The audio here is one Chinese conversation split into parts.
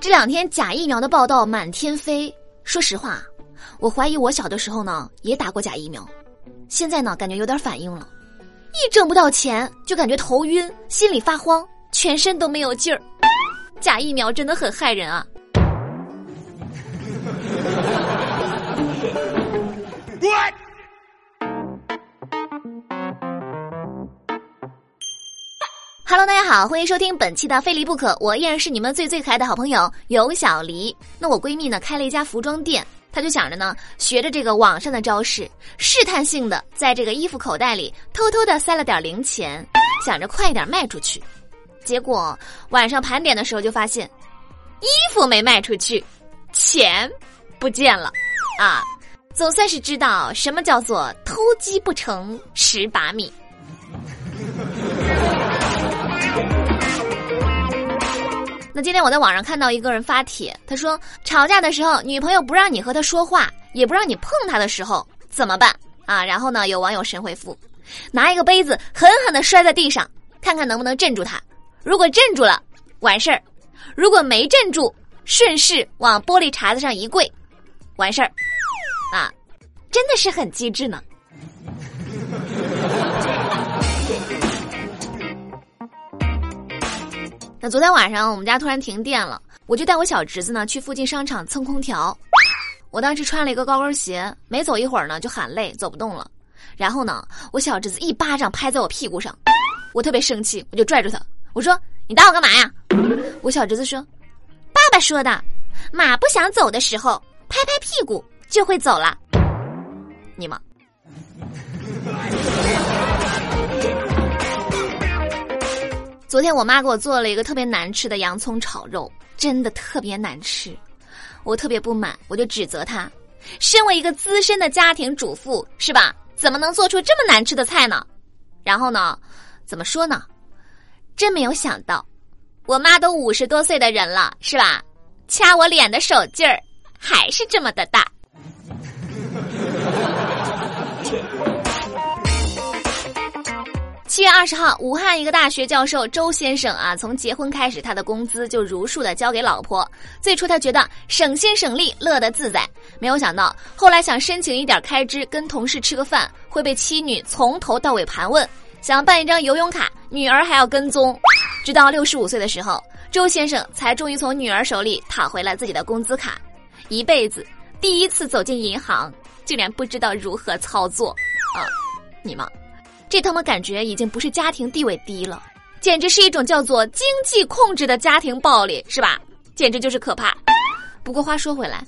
这两天假疫苗的报道满天飞。说实话，我怀疑我小的时候呢也打过假疫苗，现在呢感觉有点反应了，一挣不到钱就感觉头晕、心里发慌、全身都没有劲儿。假疫苗真的很害人啊大家好，欢迎收听本期的《非离不可》，我依然是你们最最可爱的好朋友有小黎。那我闺蜜呢开了一家服装店，她就想着呢学着这个网上的招式，试探性的在这个衣服口袋里偷偷的塞了点零钱，想着快一点卖出去。结果晚上盘点的时候就发现，衣服没卖出去，钱不见了啊！总算是知道什么叫做偷鸡不成蚀把米。那今天我在网上看到一个人发帖，他说吵架的时候，女朋友不让你和她说话，也不让你碰她的时候怎么办啊？然后呢，有网友神回复：拿一个杯子狠狠的摔在地上，看看能不能镇住他。如果镇住了，完事儿；如果没镇住，顺势往玻璃碴子上一跪，完事儿。啊，真的是很机智呢。那昨天晚上我们家突然停电了，我就带我小侄子呢去附近商场蹭空调。我当时穿了一个高跟鞋，没走一会儿呢就喊累，走不动了。然后呢，我小侄子一巴掌拍在我屁股上，我特别生气，我就拽住他，我说：“你打我干嘛呀？”我小侄子说：“爸爸说的，马不想走的时候，拍拍屁股就会走了。”你吗？昨天我妈给我做了一个特别难吃的洋葱炒肉，真的特别难吃，我特别不满，我就指责她。身为一个资深的家庭主妇，是吧？怎么能做出这么难吃的菜呢？然后呢，怎么说呢？真没有想到，我妈都五十多岁的人了，是吧？掐我脸的手劲儿还是这么的大。七月二十号，武汉一个大学教授周先生啊，从结婚开始，他的工资就如数的交给老婆。最初他觉得省心省力，乐得自在，没有想到后来想申请一点开支，跟同事吃个饭，会被妻女从头到尾盘问；想办一张游泳卡，女儿还要跟踪。直到六十五岁的时候，周先生才终于从女儿手里讨回了自己的工资卡。一辈子第一次走进银行，竟然不知道如何操作啊！你吗？这他妈感觉已经不是家庭地位低了，简直是一种叫做经济控制的家庭暴力，是吧？简直就是可怕。不过话说回来，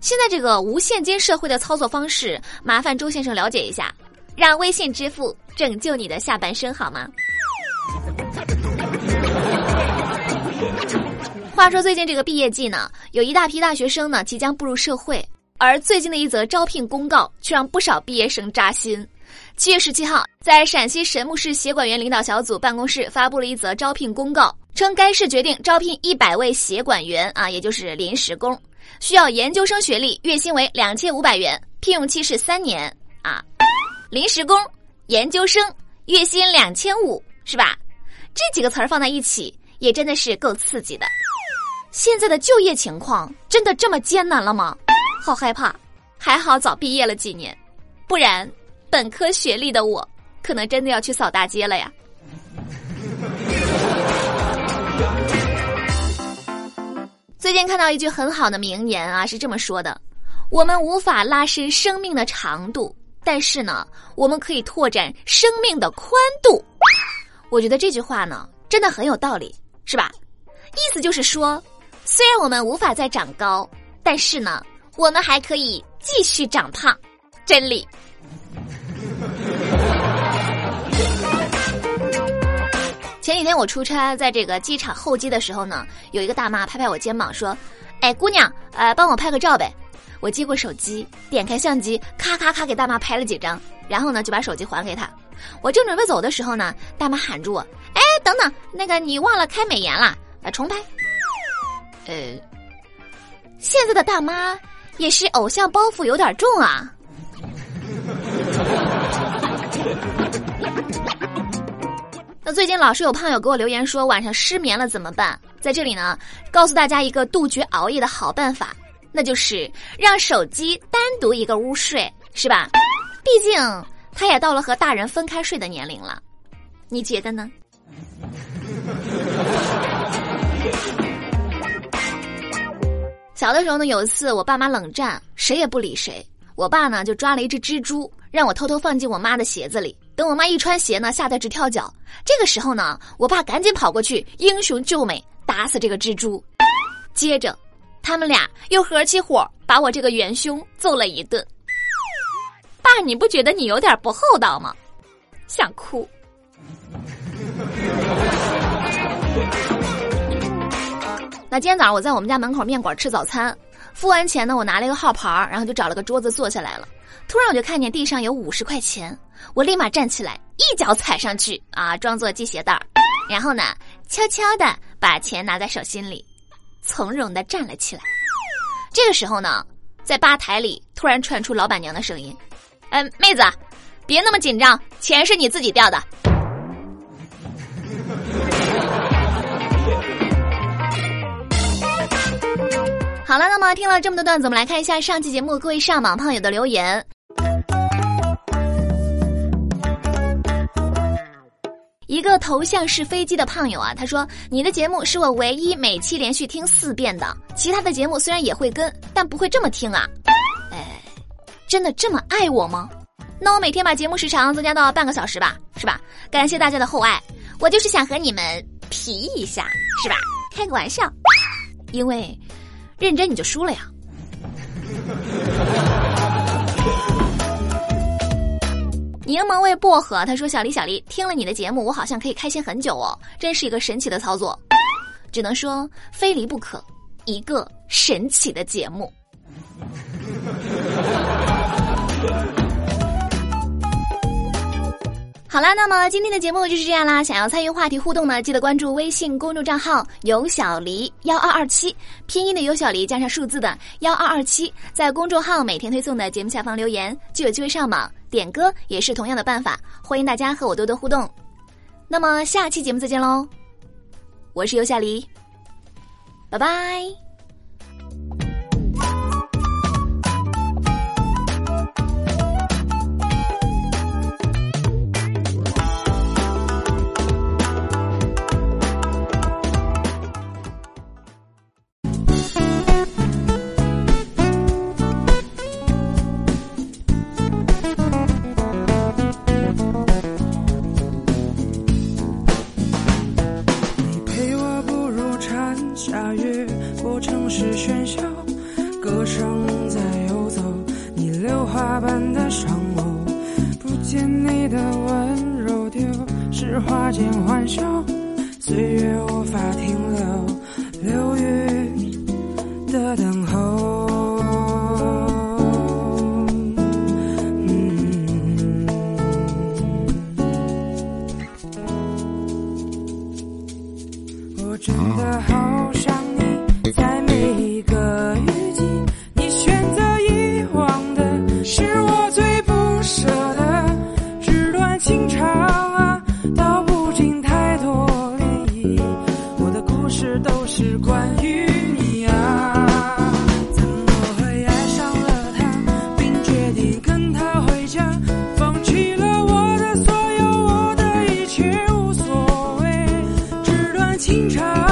现在这个无现金社会的操作方式，麻烦周先生了解一下，让微信支付拯救你的下半生好吗？话说最近这个毕业季呢，有一大批大学生呢即将步入社会，而最近的一则招聘公告却让不少毕业生扎心。七月十七号，在陕西神木市协管员领导小组办公室发布了一则招聘公告，称该市决定招聘一百位协管员啊，也就是临时工，需要研究生学历，月薪为两千五百元，聘用期是三年啊。临时工、研究生，月薪两千五，是吧？这几个词儿放在一起，也真的是够刺激的。现在的就业情况真的这么艰难了吗？好害怕，还好早毕业了几年，不然。本科学历的我，可能真的要去扫大街了呀。最近看到一句很好的名言啊，是这么说的：我们无法拉伸生命的长度，但是呢，我们可以拓展生命的宽度。我觉得这句话呢，真的很有道理，是吧？意思就是说，虽然我们无法再长高，但是呢，我们还可以继续长胖。真理。前几天我出差，在这个机场候机的时候呢，有一个大妈拍拍我肩膀说：“哎，姑娘，呃，帮我拍个照呗。”我接过手机，点开相机，咔咔咔给大妈拍了几张，然后呢就把手机还给她。我正准备走的时候呢，大妈喊住我：“哎，等等，那个你忘了开美颜了，呃，重拍。”呃，现在的大妈也是偶像包袱有点重啊。最近老是有胖友给我留言说晚上失眠了怎么办？在这里呢，告诉大家一个杜绝熬夜的好办法，那就是让手机单独一个屋睡，是吧？毕竟他也到了和大人分开睡的年龄了，你觉得呢？小的时候呢，有一次我爸妈冷战，谁也不理谁，我爸呢就抓了一只蜘蛛，让我偷偷放进我妈的鞋子里。等我妈一穿鞋呢，吓得直跳脚。这个时候呢，我爸赶紧跑过去，英雄救美，打死这个蜘蛛。接着，他们俩又合起伙把我这个元凶揍了一顿。爸，你不觉得你有点不厚道吗？想哭。那今天早上我在我们家门口面馆吃早餐，付完钱呢，我拿了一个号牌然后就找了个桌子坐下来了。突然我就看见地上有五十块钱，我立马站起来，一脚踩上去啊，装作系鞋带儿，然后呢，悄悄的把钱拿在手心里，从容的站了起来。这个时候呢，在吧台里突然传出老板娘的声音：“嗯，妹子，别那么紧张，钱是你自己掉的。”好了，那么听了这么多段子，我们来看一下上期节目各位上榜胖友的留言。一个头像是飞机的胖友啊，他说：“你的节目是我唯一每期连续听四遍的，其他的节目虽然也会跟，但不会这么听啊。”哎，真的这么爱我吗？那我每天把节目时长增加到半个小时吧，是吧？感谢大家的厚爱，我就是想和你们皮一下，是吧？开个玩笑，因为。认真你就输了呀！柠檬味薄荷，他说：“小黎，小黎，听了你的节目，我好像可以开心很久哦，真是一个神奇的操作，只能说非离不可，一个神奇的节目。”好啦，那么今天的节目就是这样啦。想要参与话题互动呢，记得关注微信公众账号“有小黎幺二二七”，拼音的有小黎加上数字的幺二二七，在公众号每天推送的节目下方留言，就有机会上榜点歌，也是同样的办法。欢迎大家和我多多互动。那么下期节目再见喽，我是游夏黎，拜拜。是喧嚣，歌声在游走，你榴花般的双眸，不见你的温柔丢，是花间欢笑。清茶